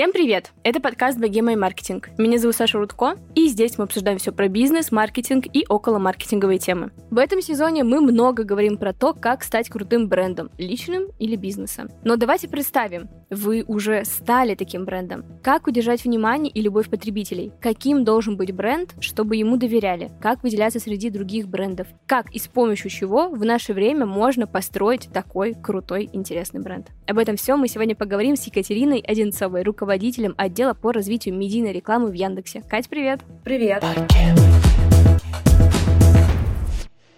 Всем привет! Это подкаст «Богема и маркетинг». Меня зовут Саша Рудко, и здесь мы обсуждаем все про бизнес, маркетинг и около маркетинговые темы. В этом сезоне мы много говорим про то, как стать крутым брендом, личным или бизнесом. Но давайте представим, вы уже стали таким брендом. Как удержать внимание и любовь потребителей? Каким должен быть бренд, чтобы ему доверяли? Как выделяться среди других брендов? Как и с помощью чего в наше время можно построить такой крутой, интересный бренд? Об этом все мы сегодня поговорим с Екатериной Одинцовой, руководителем отдела по развитию медийной рекламы в Яндексе. Кать, привет! Привет!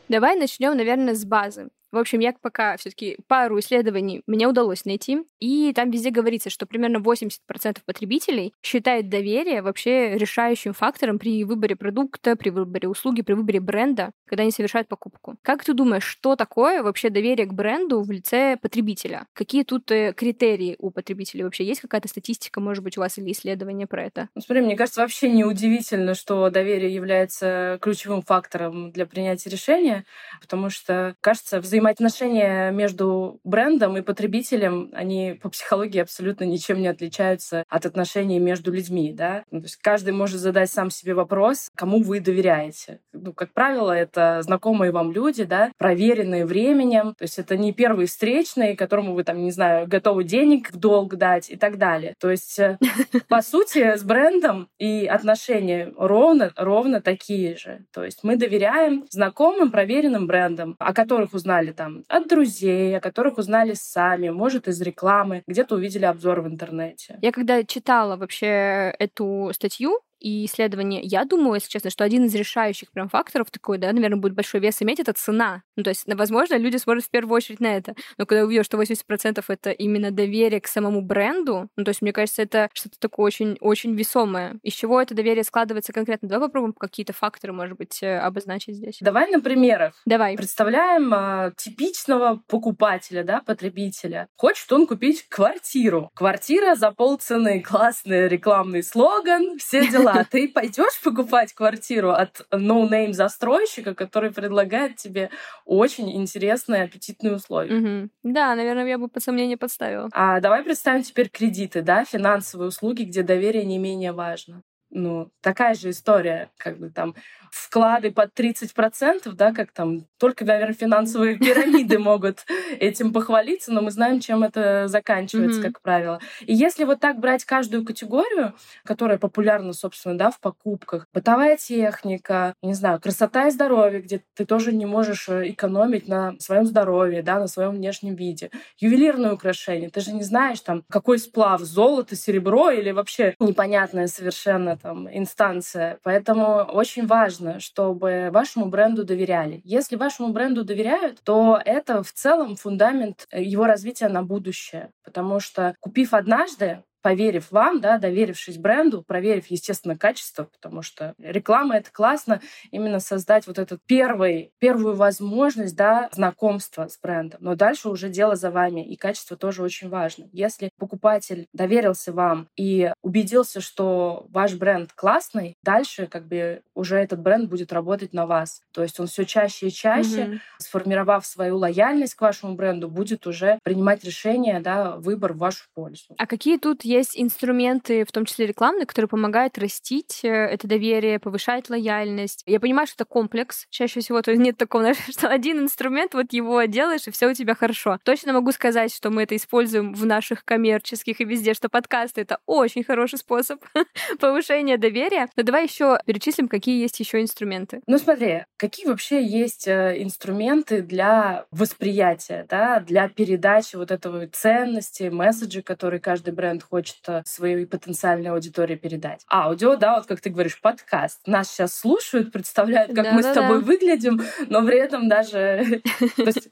Давай начнем, наверное, с базы. В общем, я пока все-таки пару исследований мне удалось найти, и там везде говорится, что примерно 80% потребителей считают доверие вообще решающим фактором при выборе продукта, при выборе услуги, при выборе бренда, когда они совершают покупку. Как ты думаешь, что такое вообще доверие к бренду в лице потребителя? Какие тут э, критерии у потребителей вообще? Есть какая-то статистика, может быть, у вас или исследование про это? Ну, смотри, мне кажется, вообще не удивительно, что доверие является ключевым фактором для принятия решения, потому что, кажется, взаимодействие взаимоотношения между брендом и потребителем, они по психологии абсолютно ничем не отличаются от отношений между людьми, да. Ну, то есть каждый может задать сам себе вопрос, кому вы доверяете. Ну, как правило, это знакомые вам люди, да, проверенные временем, то есть это не первый встречный, которому вы там, не знаю, готовы денег в долг дать и так далее. То есть, э, по сути, с брендом и отношения ровно, ровно такие же. То есть мы доверяем знакомым, проверенным брендам, о которых узнали там от друзей, о которых узнали сами, может, из рекламы, где-то увидели обзор в интернете. Я когда читала вообще эту статью, и исследования. Я думаю, если честно, что один из решающих прям факторов такой, да, наверное, будет большой вес иметь, это цена. Ну, то есть, возможно, люди смотрят в первую очередь на это. Но когда увидят, что 80% это именно доверие к самому бренду, ну, то есть, мне кажется, это что-то такое очень, очень весомое. Из чего это доверие складывается конкретно? Давай попробуем какие-то факторы, может быть, э, обозначить здесь. Давай на примерах. Давай. Представляем а, типичного покупателя, да, потребителя. Хочет он купить квартиру. Квартира за полцены. Классный рекламный слоган, все дела да, ты пойдешь покупать квартиру от no-name застройщика, который предлагает тебе очень интересные, аппетитные условия. Угу. Да, наверное, я бы под сомнение подставила. А давай представим теперь кредиты, да, финансовые услуги, где доверие не менее важно ну, такая же история, как бы там вклады под 30%, да, как там, только, наверное, финансовые пирамиды могут этим похвалиться, но мы знаем, чем это заканчивается, mm-hmm. как правило. И если вот так брать каждую категорию, которая популярна, собственно, да, в покупках, бытовая техника, не знаю, красота и здоровье, где ты тоже не можешь э, экономить на своем здоровье, да, на своем внешнем виде, ювелирные украшения, ты же не знаешь, там, какой сплав, золото, серебро или вообще непонятная совершенно там инстанция. Поэтому очень важно, чтобы вашему бренду доверяли. Если вашему бренду доверяют, то это в целом фундамент э, его развития на будущее. Потому что купив однажды, поверив вам, да, доверившись бренду, проверив, естественно, качество, потому что реклама — это классно, именно создать вот этот первый, первую возможность, да, знакомства с брендом. Но дальше уже дело за вами, и качество тоже очень важно. Если покупатель доверился вам и убедился, что ваш бренд классный, дальше как бы уже этот бренд будет работать на вас. То есть он все чаще и чаще, mm-hmm. сформировав свою лояльность к вашему бренду, будет уже принимать решение, да, выбор в вашу пользу. А какие тут есть инструменты, в том числе рекламные, которые помогают растить э, это доверие, повышать лояльность. Я понимаю, что это комплекс чаще всего, то есть нет такого, что один инструмент, вот его делаешь, и все у тебя хорошо. Точно могу сказать, что мы это используем в наших коммерческих и везде, что подкасты — это очень хороший способ повышения доверия. Но давай еще перечислим, какие есть еще инструменты. Ну смотри, какие вообще есть э, инструменты для восприятия, да, для передачи вот этого ценности, месседжи, которые каждый бренд хочет хочет своей потенциальной аудитории передать. Аудио, да, вот как ты говоришь, подкаст. Нас сейчас слушают, представляют, как да, мы да, с тобой да. выглядим, но при этом даже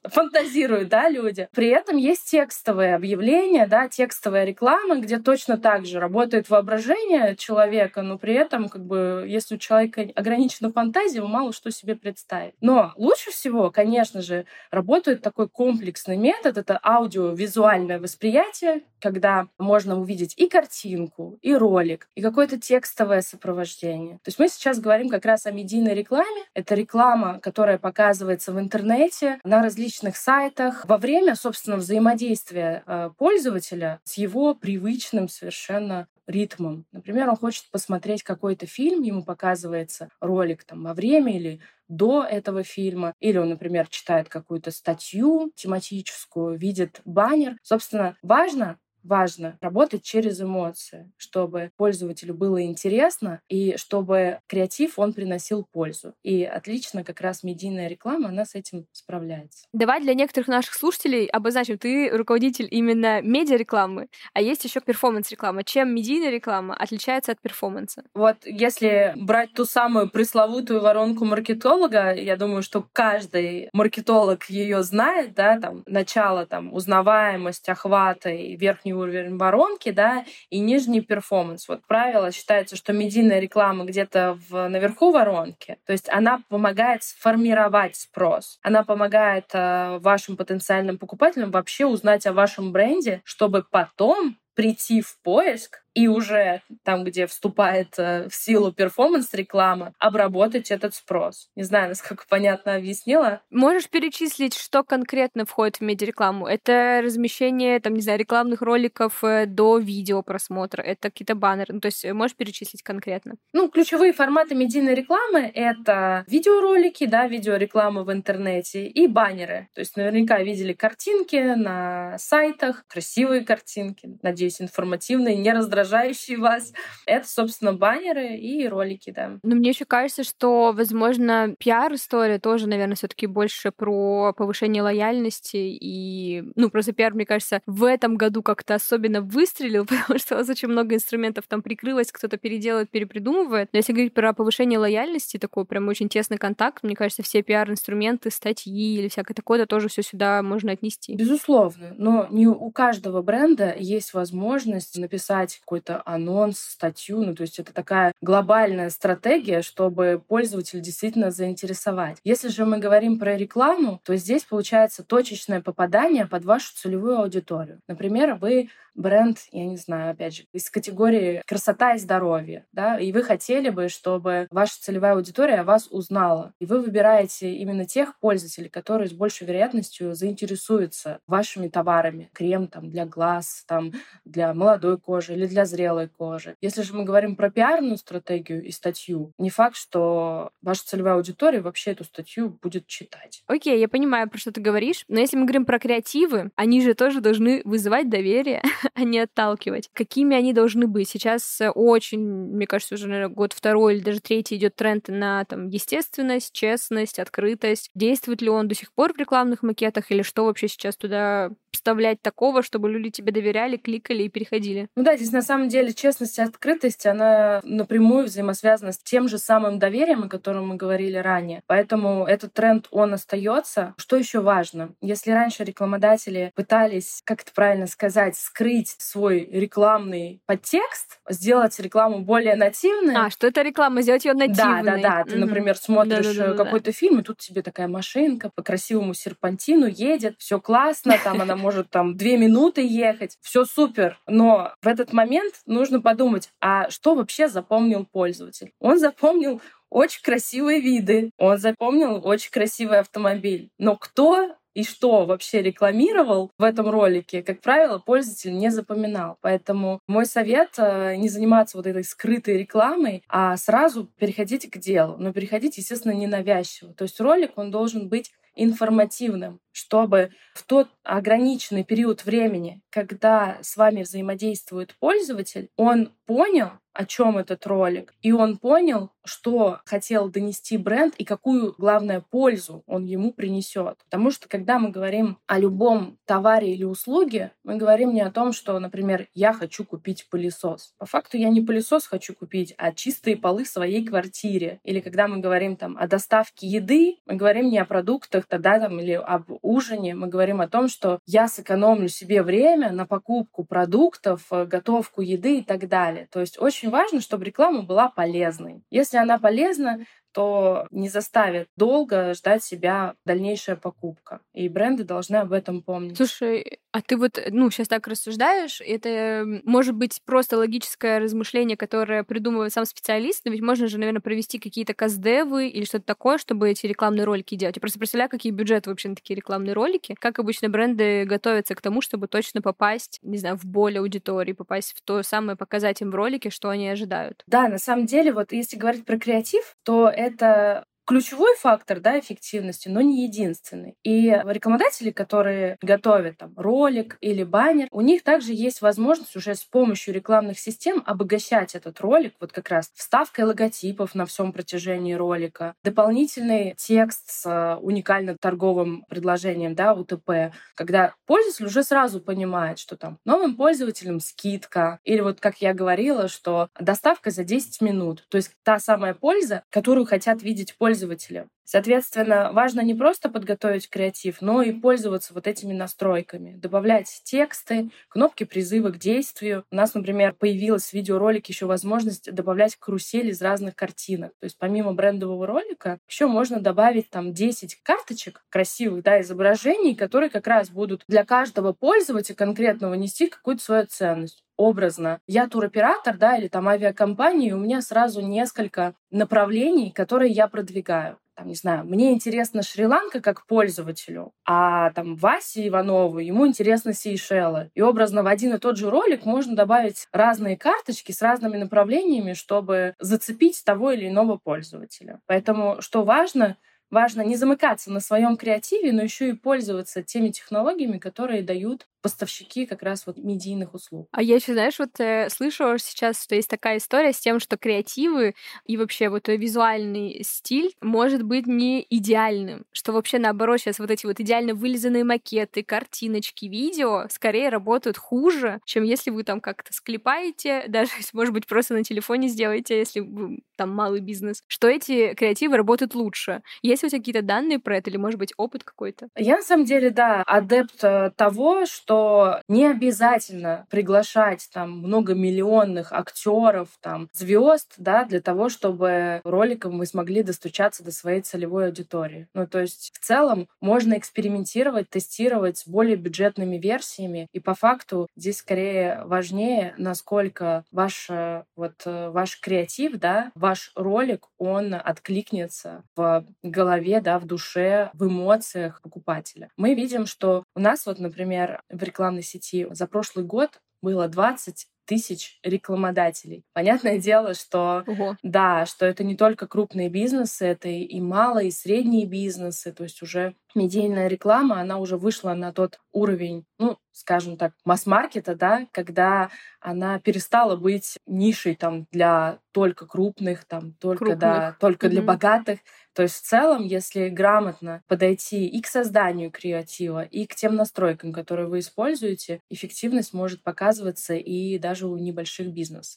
фантазируют, да, люди. При этом есть текстовые объявления, да, текстовая реклама, где точно так же работает воображение человека, но при этом, как бы, если у человека ограничена фантазия, он мало что себе представит. Но лучше всего, конечно же, работает такой комплексный метод, это аудиовизуальное восприятие, когда можно увидеть увидеть и картинку, и ролик, и какое-то текстовое сопровождение. То есть мы сейчас говорим как раз о медийной рекламе. Это реклама, которая показывается в интернете, на различных сайтах, во время, собственно, взаимодействия э, пользователя с его привычным совершенно ритмом. Например, он хочет посмотреть какой-то фильм, ему показывается ролик там во время или до этого фильма, или он, например, читает какую-то статью тематическую, видит баннер. Собственно, важно важно работать через эмоции, чтобы пользователю было интересно и чтобы креатив он приносил пользу. И отлично как раз медийная реклама, она с этим справляется. Давай для некоторых наших слушателей обозначим, ты руководитель именно медиарекламы, а есть еще перформанс-реклама. Чем медийная реклама отличается от перформанса? Вот если брать ту самую пресловутую воронку маркетолога, я думаю, что каждый маркетолог ее знает, да, там начало там узнаваемость, охвата и верхний верхний уровень воронки, да, и нижний перформанс. Вот правило считается, что медийная реклама где-то в, наверху воронки, то есть она помогает сформировать спрос, она помогает э, вашим потенциальным покупателям вообще узнать о вашем бренде, чтобы потом прийти в поиск и уже там, где вступает э, в силу перформанс-реклама, обработать этот спрос. Не знаю, насколько понятно объяснила. Можешь перечислить, что конкретно входит в медиарекламу? Это размещение, там, не знаю, рекламных роликов э, до видео просмотра, это какие-то баннеры. Ну, то есть можешь перечислить конкретно? Ну, ключевые форматы медийной рекламы — это видеоролики, да, видеореклама в интернете и баннеры. То есть наверняка видели картинки на сайтах, красивые картинки, надеюсь, информативные, не раздражающие вас. Это, собственно, баннеры и ролики, да. Но мне еще кажется, что, возможно, пиар-история тоже, наверное, все таки больше про повышение лояльности. И, ну, просто пиар, мне кажется, в этом году как-то особенно выстрелил, потому что у вас очень много инструментов там прикрылось, кто-то переделывает, перепридумывает. Но если говорить про повышение лояльности, такой прям очень тесный контакт, мне кажется, все пиар-инструменты, статьи или всякое такое, тоже все сюда можно отнести. Безусловно, но не у каждого бренда есть возможность написать какой-то анонс, статью. Ну, то есть это такая глобальная стратегия, чтобы пользователя действительно заинтересовать. Если же мы говорим про рекламу, то здесь получается точечное попадание под вашу целевую аудиторию. Например, вы бренд, я не знаю, опять же, из категории красота и здоровье, да, и вы хотели бы, чтобы ваша целевая аудитория вас узнала, и вы выбираете именно тех пользователей, которые с большей вероятностью заинтересуются вашими товарами, крем там для глаз, там для молодой кожи или для зрелой кожи. Если же мы говорим про пиарную стратегию и статью, не факт, что ваша целевая аудитория вообще эту статью будет читать. Окей, я понимаю, про что ты говоришь, но если мы говорим про креативы, они же тоже должны вызывать доверие. а не отталкивать. Какими они должны быть? Сейчас очень, мне кажется, уже, наверное, год второй или даже третий идет тренд на там естественность, честность, открытость. Действует ли он до сих пор в рекламных макетах или что вообще сейчас туда вставлять такого, чтобы люди тебе доверяли, кликали и переходили? Ну да, здесь на самом деле честность и открытость, она напрямую взаимосвязана с тем же самым доверием, о котором мы говорили ранее. Поэтому этот тренд, он остается. Что еще важно? Если раньше рекламодатели пытались, как это правильно сказать, скрыть свой рекламный подтекст, сделать рекламу более нативной. А, что это реклама, сделать ее нативной. Да, да, да. Ты, например, смотришь да, да, да, какой-то фильм, и тут тебе такая машинка по красивому серпантину едет, все классно, там она может там две минуты ехать, все супер. Но в этот момент нужно подумать, а что вообще запомнил пользователь? Он запомнил очень красивые виды, он запомнил очень красивый автомобиль. Но кто и что вообще рекламировал в этом ролике, как правило, пользователь не запоминал. Поэтому мой совет э, не заниматься вот этой скрытой рекламой, а сразу переходите к делу. Но переходите, естественно, ненавязчиво. То есть ролик, он должен быть информативным, чтобы в тот ограниченный период времени, когда с вами взаимодействует пользователь, он понял, о чем этот ролик, и он понял, что хотел донести бренд и какую, главное, пользу он ему принесет. Потому что, когда мы говорим о любом товаре или услуге, мы говорим не о том, что, например, я хочу купить пылесос. По факту я не пылесос хочу купить, а чистые полы в своей квартире. Или когда мы говорим там о доставке еды, мы говорим не о продуктах тогда там или об ужине, мы говорим о том, что я сэкономлю себе время на покупку продуктов, э, готовку еды и так далее. То есть очень важно, чтобы реклама была полезной. Если она полезна, то не заставит долго ждать себя дальнейшая покупка. И бренды должны об этом помнить. Слушай, а ты вот, ну, сейчас так рассуждаешь, это может быть просто логическое размышление, которое придумывает сам специалист, но ведь можно же, наверное, провести какие-то каздевы или что-то такое, чтобы эти рекламные ролики делать. Я просто представляю, какие бюджеты вообще на такие рекламные ролики. Как обычно бренды готовятся к тому, чтобы точно попасть, не знаю, в боль аудитории, попасть в то самое, показать им в ролике, что они ожидают. Да, на самом деле, вот если говорить про креатив, то это ключевой фактор да, эффективности, но не единственный. И рекламодатели, которые готовят там, ролик или баннер, у них также есть возможность уже с помощью рекламных систем обогащать этот ролик, вот как раз вставкой логотипов на всем протяжении ролика, дополнительный текст с уникальным торговым предложением, да, УТП, когда пользователь уже сразу понимает, что там новым пользователям скидка, или вот как я говорила, что доставка за 10 минут, то есть та самая польза, которую хотят видеть пользователи пользователя. Соответственно, важно не просто подготовить креатив, но и пользоваться вот этими настройками, добавлять тексты, кнопки призыва к действию. У нас, например, появилась в видеоролике еще возможность добавлять карусель из разных картинок. То есть помимо брендового ролика еще можно добавить там 10 карточек красивых да, изображений, которые как раз будут для каждого пользователя конкретного нести какую-то свою ценность образно. Я туроператор, да, или там авиакомпания, и у меня сразу несколько направлений, которые я продвигаю там, не знаю, мне интересна Шри-Ланка как пользователю, а там Васе Иванову, ему интересно Сейшелы. И образно в один и тот же ролик можно добавить разные карточки с разными направлениями, чтобы зацепить того или иного пользователя. Поэтому, что важно, важно не замыкаться на своем креативе, но еще и пользоваться теми технологиями, которые дают поставщики как раз вот медийных услуг. А я еще, знаешь, вот э, слышу сейчас, что есть такая история с тем, что креативы и вообще вот визуальный стиль может быть не идеальным, что вообще наоборот сейчас вот эти вот идеально вылизанные макеты, картиночки, видео скорее работают хуже, чем если вы там как-то склепаете, даже может быть просто на телефоне сделаете, если вы там малый бизнес, что эти креативы работают лучше. Есть у тебя какие-то данные про это или может быть опыт какой-то? Я на самом деле, да, адепт э, того, что что не обязательно приглашать там многомиллионных актеров, там звезд, да, для того, чтобы роликом мы смогли достучаться до своей целевой аудитории. Ну, то есть в целом можно экспериментировать, тестировать с более бюджетными версиями, и по факту здесь скорее важнее, насколько ваш вот ваш креатив, да, ваш ролик, он откликнется в голове, да, в душе, в эмоциях покупателя. Мы видим, что у нас вот, например, в рекламной сети. За прошлый год было 20 тысяч рекламодателей. Понятное дело, что Ого. да, что это не только крупные бизнесы, это и малые, и средние бизнесы, то есть уже медийная реклама, она уже вышла на тот уровень, ну, скажем так, масс-маркета, да, когда она перестала быть нишей там для только крупных, там только, крупных. да, только mm-hmm. для богатых. То есть в целом, если грамотно подойти и к созданию креатива, и к тем настройкам, которые вы используете, эффективность может показываться и даже у небольших бизнесов.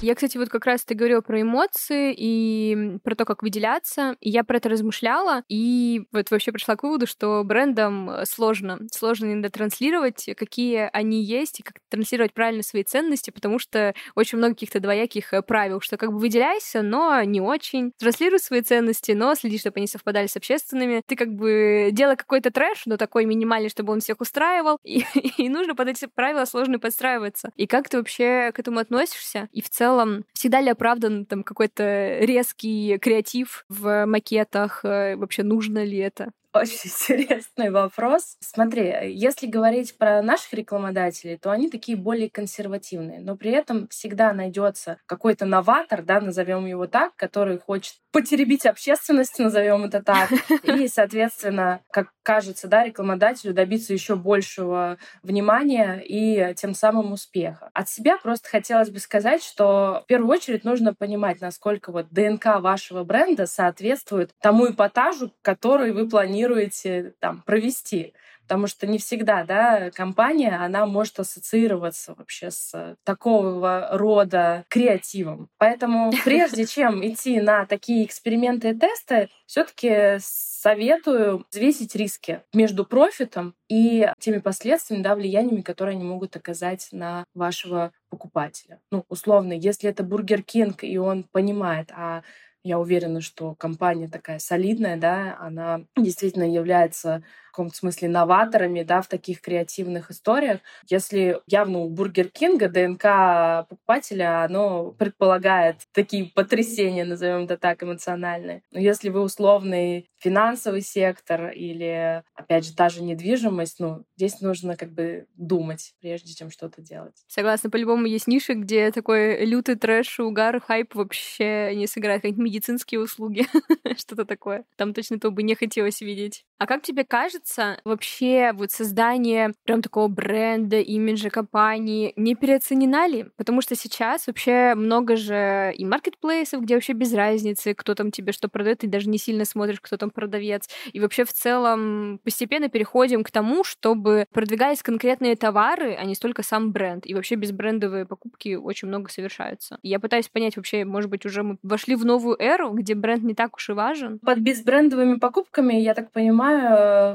Я, кстати, вот как раз ты говорила про эмоции и про то, как выделяться. И я про это размышляла, и вот вообще пришла к выводу, что брендам э, сложно. Сложно иногда транслировать, какие они есть, и как транслировать правильно свои ценности, потому что очень много каких-то двояких э, правил, что как бы выделяйся, но не очень. Транслируй свои ценности, но следи, чтобы они совпадали с общественными. Ты как бы делай какой-то трэш, но такой минимальный, чтобы он всех устраивал, и, и нужно под эти правила сложно подстраиваться. И как ты вообще к этому относишься? И в целом целом, всегда ли оправдан там какой-то резкий креатив в макетах? Э, вообще нужно ли это? Очень интересный вопрос. Смотри, если говорить про наших рекламодателей, то они такие более консервативные, но при этом всегда найдется какой-то новатор, да, назовем его так, который хочет потеребить общественность, назовем это так, и, соответственно, как кажется, да, рекламодателю добиться еще большего внимания и тем самым успеха. От себя просто хотелось бы сказать, что в первую очередь нужно понимать, насколько вот ДНК вашего бренда соответствует тому эпатажу, который вы планируете там провести. Потому что не всегда, да, компания, она может ассоциироваться вообще с такого рода креативом. Поэтому прежде чем идти на такие эксперименты и тесты, все-таки советую взвесить риски между профитом и теми последствиями, да, влияниями, которые они могут оказать на вашего покупателя. Ну, условно, если это Бургер Кинг, и он понимает, а я уверена, что компания такая солидная, да, она действительно является каком-то смысле новаторами, да, в таких креативных историях. Если явно у Бургер Кинга ДНК покупателя, оно предполагает такие потрясения, назовем это так, эмоциональные. Но если вы условный финансовый сектор или, опять же, та же недвижимость, ну, здесь нужно как бы думать, прежде чем что-то делать. Согласна, по-любому есть ниши, где такой лютый трэш, угар, хайп вообще не сыграет, какие-нибудь медицинские услуги, что-то такое. Там точно то бы не хотелось видеть. А как тебе кажется, вообще вот создание прям такого бренда, имиджа компании не переоценена ли? Потому что сейчас вообще много же и маркетплейсов, где вообще без разницы, кто там тебе что продает, ты даже не сильно смотришь, кто там продавец. И вообще в целом постепенно переходим к тому, чтобы продвигать конкретные товары, а не столько сам бренд. И вообще безбрендовые покупки очень много совершаются. Я пытаюсь понять вообще, может быть, уже мы вошли в новую эру, где бренд не так уж и важен. Под безбрендовыми покупками, я так понимаю,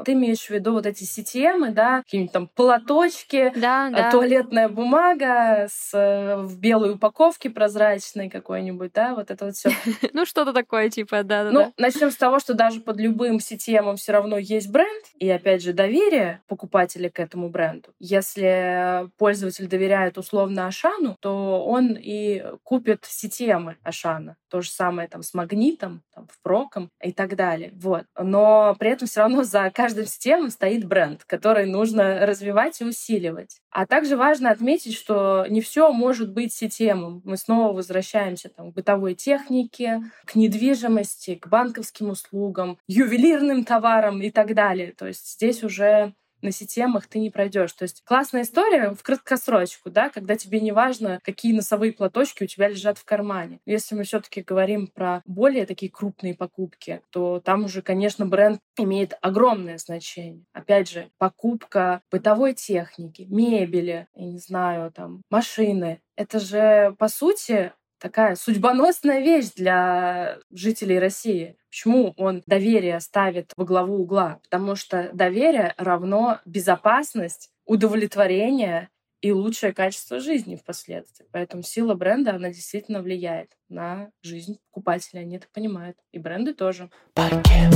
ты имеешь в виду вот эти CTM, да, какие-нибудь там платочки, да, да. туалетная бумага с, э, в белой упаковке прозрачной какой-нибудь, да, вот это вот все. Ну, что-то такое, типа, да, да. Ну, начнем с того, что даже под любым CTM все равно есть бренд, и опять же доверие покупателя к этому бренду. Если пользователь доверяет условно Ашану, то он и купит CTM Ашана. То же самое там с магнитом, там, в проком и так далее. Вот. Но при этом все равно за каждым системам стоит бренд, который нужно развивать и усиливать. А также важно отметить, что не все может быть системом. Мы снова возвращаемся там, к бытовой технике, к недвижимости, к банковским услугам, ювелирным товарам и так далее. То есть здесь уже на системах ты не пройдешь. То есть классная история в краткосрочку, да, когда тебе не важно, какие носовые платочки у тебя лежат в кармане. Если мы все-таки говорим про более такие крупные покупки, то там уже, конечно, бренд имеет огромное значение. Опять же, покупка бытовой техники, мебели, я не знаю, там, машины. Это же, по сути, такая судьбоносная вещь для жителей России. Почему он доверие ставит во главу угла? Потому что доверие равно безопасность, удовлетворение и лучшее качество жизни впоследствии. Поэтому сила бренда, она действительно влияет на жизнь покупателя. Они это понимают. И бренды тоже. Паркет.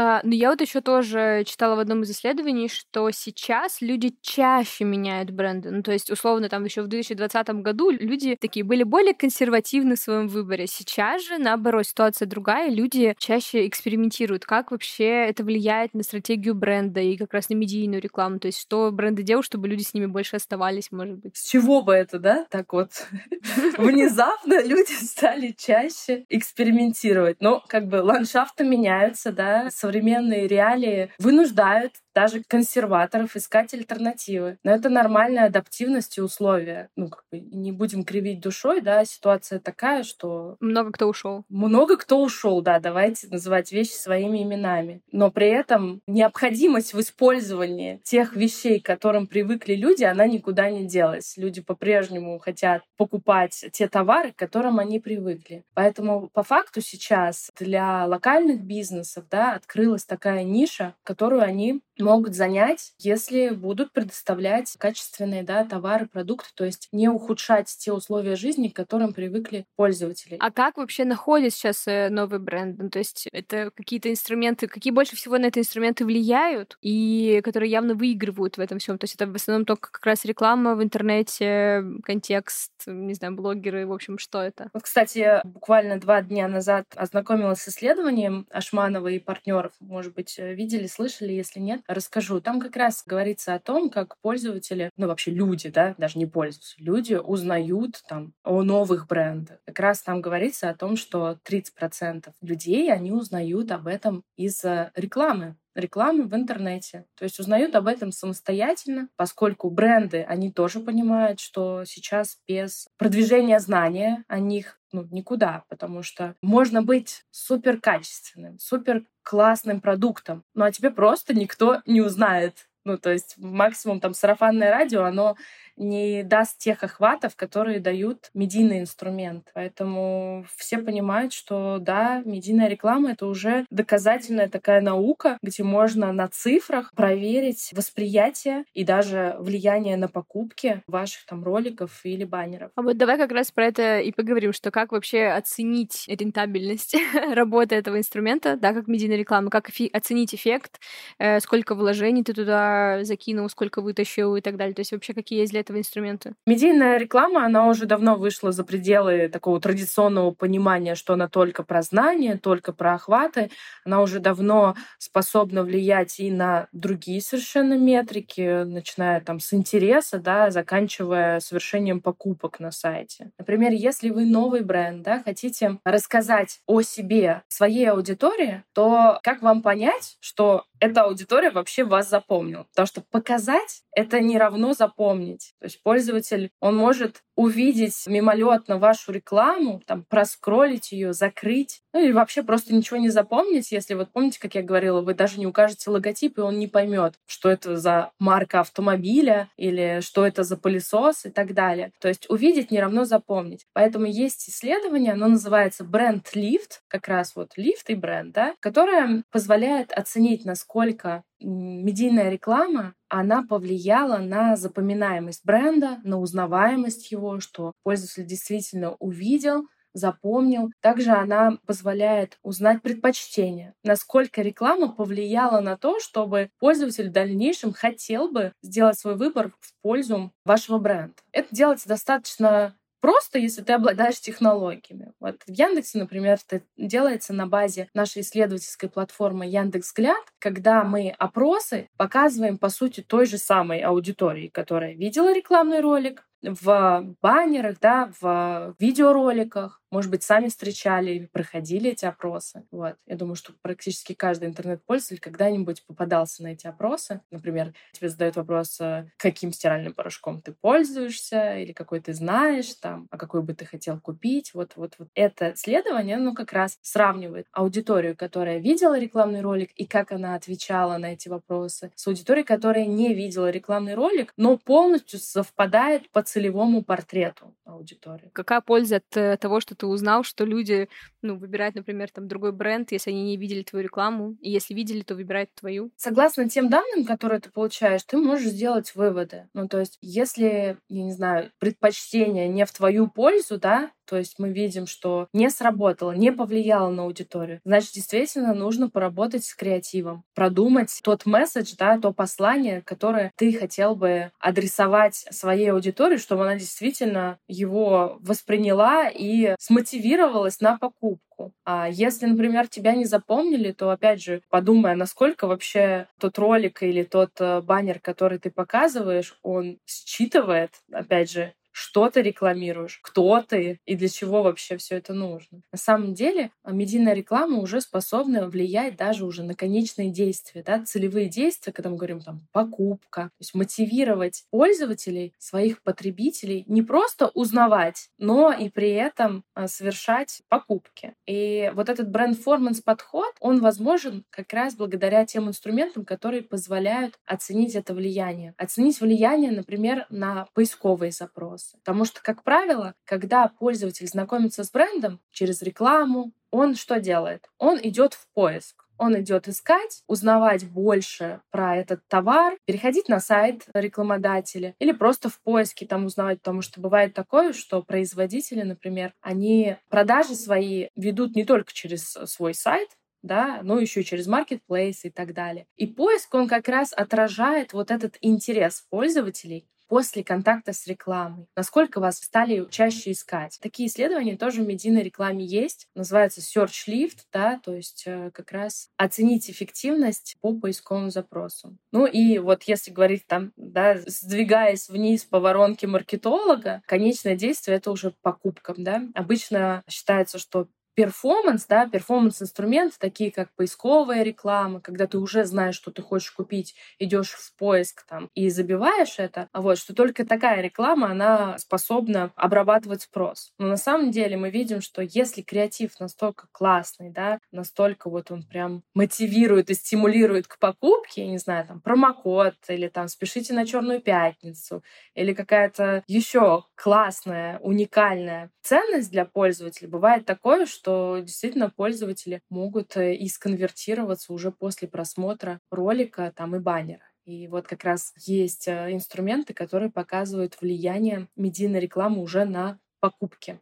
А, но я вот еще тоже читала в одном из исследований, что сейчас люди чаще меняют бренды. Ну, то есть, условно, там еще в 2020 году люди такие были более консервативны в своем выборе. Сейчас же, наоборот, ситуация другая, люди чаще экспериментируют. Как вообще это влияет на стратегию бренда и как раз на медийную рекламу? То есть, что бренды делают, чтобы люди с ними больше оставались, может быть? С чего бы это, да? Так вот, внезапно люди стали чаще экспериментировать. Но как бы ландшафты меняются, да, современные реалии вынуждают даже консерваторов искать альтернативы. Но это нормальная адаптивность и условия. Ну, как бы не будем кривить душой, да, ситуация такая, что... Много кто ушел. Много кто ушел, да, давайте называть вещи своими именами. Но при этом необходимость в использовании тех вещей, к которым привыкли люди, она никуда не делась. Люди по-прежнему хотят покупать те товары, к которым они привыкли. Поэтому по факту сейчас для локальных бизнесов, да, открылась такая ниша, которую они могут занять, если будут предоставлять качественные да, товары, продукты, то есть не ухудшать те условия жизни, к которым привыкли пользователи. А как вообще находят сейчас э, новый бренд? Ну, то есть это какие-то инструменты, какие больше всего на эти инструменты влияют и которые явно выигрывают в этом всем? То есть это в основном только как раз реклама в интернете, контекст, не знаю, блогеры, в общем, что это? Вот, кстати, буквально два дня назад ознакомилась с исследованием Ашманова и партнеров. Может быть, э, видели, слышали, если нет расскажу. Там как раз говорится о том, как пользователи, ну вообще люди, да, даже не пользователи, люди узнают там о новых брендах. Как раз там говорится о том, что 30% людей, они узнают об этом из рекламы рекламы в интернете. То есть узнают об этом самостоятельно, поскольку бренды, они тоже понимают, что сейчас без продвижения знания о них ну, никуда, потому что можно быть супер качественным, супер классным продуктом, ну а тебе просто никто не узнает. Ну, то есть максимум там сарафанное радио, оно не даст тех охватов, которые дают медийный инструмент. Поэтому все понимают, что да, медийная реклама — это уже доказательная такая наука, где можно на цифрах проверить восприятие и даже влияние на покупки ваших там роликов или баннеров. А вот давай как раз про это и поговорим, что как вообще оценить рентабельность работы этого инструмента, да, как медийная реклама, как оценить эффект, э, сколько вложений ты туда закинул, сколько вытащил и так далее. То есть вообще какие есть для этого инструмента? Медийная реклама, она уже давно вышла за пределы такого традиционного понимания, что она только про знания, только про охваты. Она уже давно способна влиять и на другие совершенно метрики, начиная там с интереса, да, заканчивая совершением покупок на сайте. Например, если вы новый бренд, да, хотите рассказать о себе своей аудитории, то как вам понять, что эта аудитория вообще вас запомнила? Потому что показать — это не равно запомнить. То есть пользователь, он может увидеть мимолетно вашу рекламу, там, проскролить ее, закрыть, ну или вообще просто ничего не запомнить, если вот помните, как я говорила, вы даже не укажете логотип, и он не поймет, что это за марка автомобиля или что это за пылесос и так далее. То есть увидеть не равно запомнить. Поэтому есть исследование, оно называется бренд лифт, как раз вот лифт и бренд, да, которое позволяет оценить, насколько медийная реклама, она повлияла на запоминаемость бренда, на узнаваемость его, что пользователь действительно увидел, запомнил. Также она позволяет узнать предпочтения, насколько реклама повлияла на то, чтобы пользователь в дальнейшем хотел бы сделать свой выбор в пользу вашего бренда. Это делается достаточно Просто если ты обладаешь технологиями. Вот в Яндексе, например, это делается на базе нашей исследовательской платформы Яндекс Взгляд, когда мы опросы показываем, по сути, той же самой аудитории, которая видела рекламный ролик, в баннерах, да, в видеороликах, может быть, сами встречали или проходили эти опросы. Вот. Я думаю, что практически каждый интернет-пользователь когда-нибудь попадался на эти опросы. Например, тебе задают вопрос, э, каким стиральным порошком ты пользуешься, или какой ты знаешь, там, а какой бы ты хотел купить. Вот, вот, вот. Это исследование, ну, как раз сравнивает аудиторию, которая видела рекламный ролик, и как она отвечала на эти вопросы, с аудиторией, которая не видела рекламный ролик, но полностью совпадает по целевому портрету аудитории. Какая польза от э, того, что ты узнал, что люди ну, выбирают, например, там другой бренд, если они не видели твою рекламу, и если видели, то выбирают твою? Согласно тем данным, которые ты получаешь, ты можешь сделать выводы. Ну, то есть, если, я не знаю, предпочтение не в твою пользу, да, то есть мы видим, что не сработало, не повлияло на аудиторию. Значит, действительно нужно поработать с креативом, продумать тот месседж, да, то послание, которое ты хотел бы адресовать своей аудитории, чтобы она действительно его восприняла и смотивировалась на покупку. А если, например, тебя не запомнили, то, опять же, подумай, насколько вообще тот ролик или тот э, баннер, который ты показываешь, он считывает, опять же, что ты рекламируешь, кто ты и для чего вообще все это нужно. На самом деле а, медийная реклама уже способна влиять даже уже на конечные действия, да, целевые действия, когда мы говорим там покупка, то есть мотивировать пользователей, своих потребителей не просто узнавать, но и при этом а, совершать покупки. И вот этот бренд-форманс подход, он возможен как раз благодаря тем инструментам, которые позволяют оценить это влияние. Оценить влияние, например, на поисковые запросы, вопросы. Потому что, как правило, когда пользователь знакомится с брендом через рекламу, он что делает? Он идет в поиск. Он идет искать, узнавать больше про этот товар, переходить на сайт рекламодателя или просто в поиске там узнавать, потому что бывает такое, что производители, например, они продажи свои ведут не только через свой сайт, да, но еще через маркетплейс и так далее. И поиск, он как раз отражает вот этот интерес пользователей после контакта с рекламой? Насколько вас стали чаще искать? Такие исследования тоже в медийной рекламе есть. Называется Search Lift, да, то есть э, как раз оценить эффективность по поисковым запросам. Ну и вот если говорить там, да, сдвигаясь вниз по воронке маркетолога, конечное действие — это уже покупка, да. Обычно считается, что перформанс, да, перформанс-инструменты, такие как поисковая реклама, когда ты уже знаешь, что ты хочешь купить, идешь в поиск там и забиваешь это, а вот, что только такая реклама, она способна обрабатывать спрос. Но на самом деле мы видим, что если креатив настолько классный, да, настолько вот он прям мотивирует и стимулирует к покупке, я не знаю, там, промокод или там спешите на Черную пятницу или какая-то еще классная, уникальная ценность для пользователя, бывает такое, что действительно пользователи могут э, и сконвертироваться уже после просмотра ролика там и баннера. И вот как раз есть э, инструменты, которые показывают влияние медийной рекламы уже на покупки.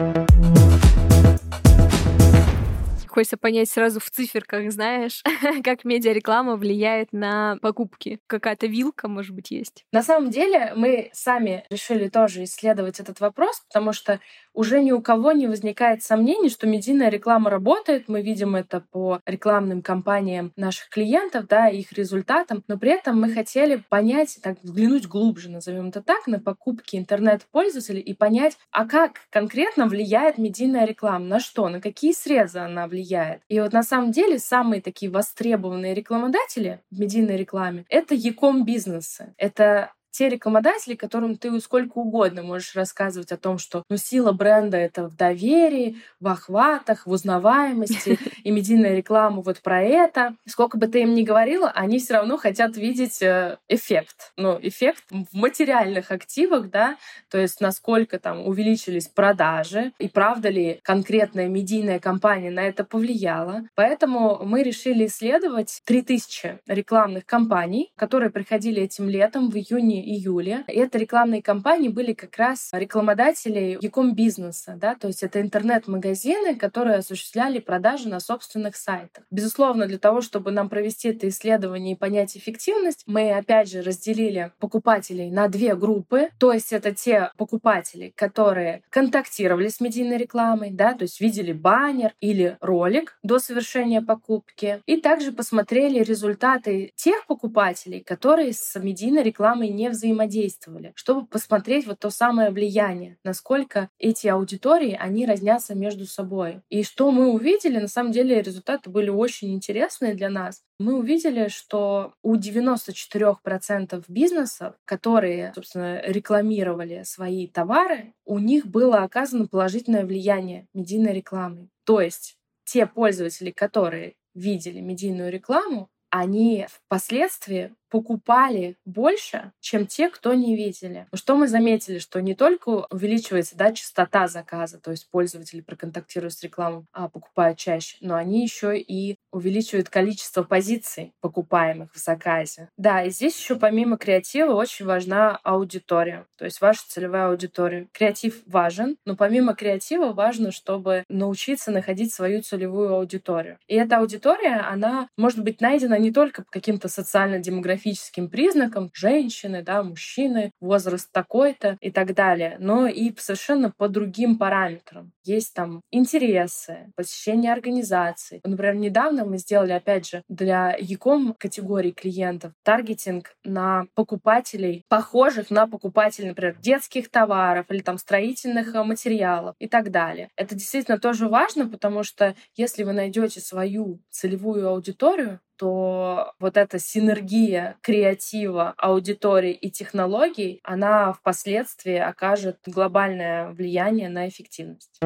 Хочется понять сразу в циферках, знаешь, как медиареклама влияет на покупки. Какая-то вилка, может быть, есть? На самом деле мы сами решили тоже исследовать этот вопрос, потому что уже ни у кого не возникает сомнений, что медийная реклама работает. Мы видим это по рекламным кампаниям наших клиентов, да, их результатам. Но при этом мы хотели понять, так взглянуть глубже, назовем это так, на покупки интернет-пользователей и понять, а как конкретно влияет медийная реклама, на что, на какие срезы она влияет влияет. И вот на самом деле самые такие востребованные рекламодатели в медийной рекламе — это яком бизнесы. Это те рекламодатели, которым ты сколько угодно можешь рассказывать о том, что ну, сила бренда — это в доверии, в охватах, в узнаваемости, и медийная реклама вот про это. Сколько бы ты им ни говорила, они все равно хотят видеть э, эффект. Ну, эффект в материальных активах, да, то есть насколько там увеличились продажи, и правда ли конкретная медийная компания на это повлияла. Поэтому мы решили исследовать 3000 рекламных кампаний, которые приходили этим летом в июне июле. И это рекламные кампании были как раз рекламодатели яком бизнеса, да, то есть это интернет-магазины, которые осуществляли продажи на собственных сайтах. Безусловно, для того, чтобы нам провести это исследование и понять эффективность, мы опять же разделили покупателей на две группы, то есть это те покупатели, которые контактировали с медийной рекламой, да, то есть видели баннер или ролик до совершения покупки, и также посмотрели результаты тех покупателей, которые с медийной рекламой не взаимодействовали, чтобы посмотреть вот то самое влияние, насколько эти аудитории, они разнятся между собой. И что мы увидели, на самом деле результаты были очень интересные для нас. Мы увидели, что у 94% бизнесов, которые, собственно, рекламировали свои товары, у них было оказано положительное влияние медийной рекламы. То есть те пользователи, которые видели медийную рекламу, они впоследствии покупали больше, чем те, кто не видели. Что мы заметили, что не только увеличивается да, частота заказа, то есть пользователи, проконтактируя с рекламой, а покупают чаще, но они еще и увеличивают количество позиций, покупаемых в заказе. Да, и здесь еще помимо креатива очень важна аудитория, то есть ваша целевая аудитория. Креатив важен, но помимо креатива важно, чтобы научиться находить свою целевую аудиторию. И эта аудитория, она может быть найдена не только по каким-то социально-демографическим демографическим признакам женщины, да, мужчины, возраст такой-то и так далее, но и совершенно по другим параметрам. Есть там интересы, посещение организаций. Например, недавно мы сделали, опять же, для Яком категории клиентов таргетинг на покупателей, похожих на покупателей, например, детских товаров или там строительных э, материалов и так далее. Это действительно тоже важно, потому что если вы найдете свою целевую аудиторию, то вот эта синергия креатива, аудитории и технологий, она впоследствии окажет глобальное влияние на эффективность.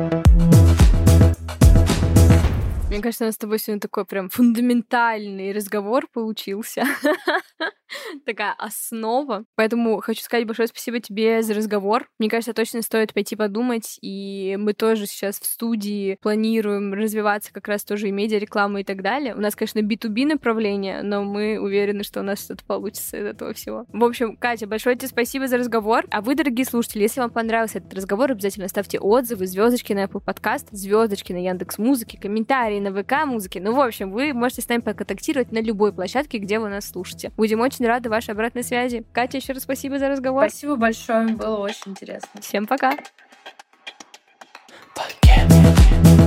Мне кажется, у нас с тобой сегодня такой прям фундаментальный разговор получился. Такая основа. Поэтому хочу сказать большое спасибо тебе за разговор. Мне кажется, точно стоит пойти подумать. И мы тоже сейчас в студии планируем развиваться как раз тоже и медиа, реклама и так далее. У нас, конечно, B2B направление, но мы уверены, что у нас что-то получится из этого всего. В общем, Катя, большое тебе спасибо за разговор. А вы, дорогие слушатели, если вам понравился этот разговор, обязательно ставьте отзывы, звездочки на Apple Podcast, звездочки на Яндекс Музыке, комментарии на ВК музыке. Ну, в общем, вы можете с нами поконтактировать на любой площадке, где вы нас слушаете. Будем очень очень рада вашей обратной связи. Катя, еще раз спасибо за разговор. Спасибо большое, было очень интересно. Всем пока. Пока.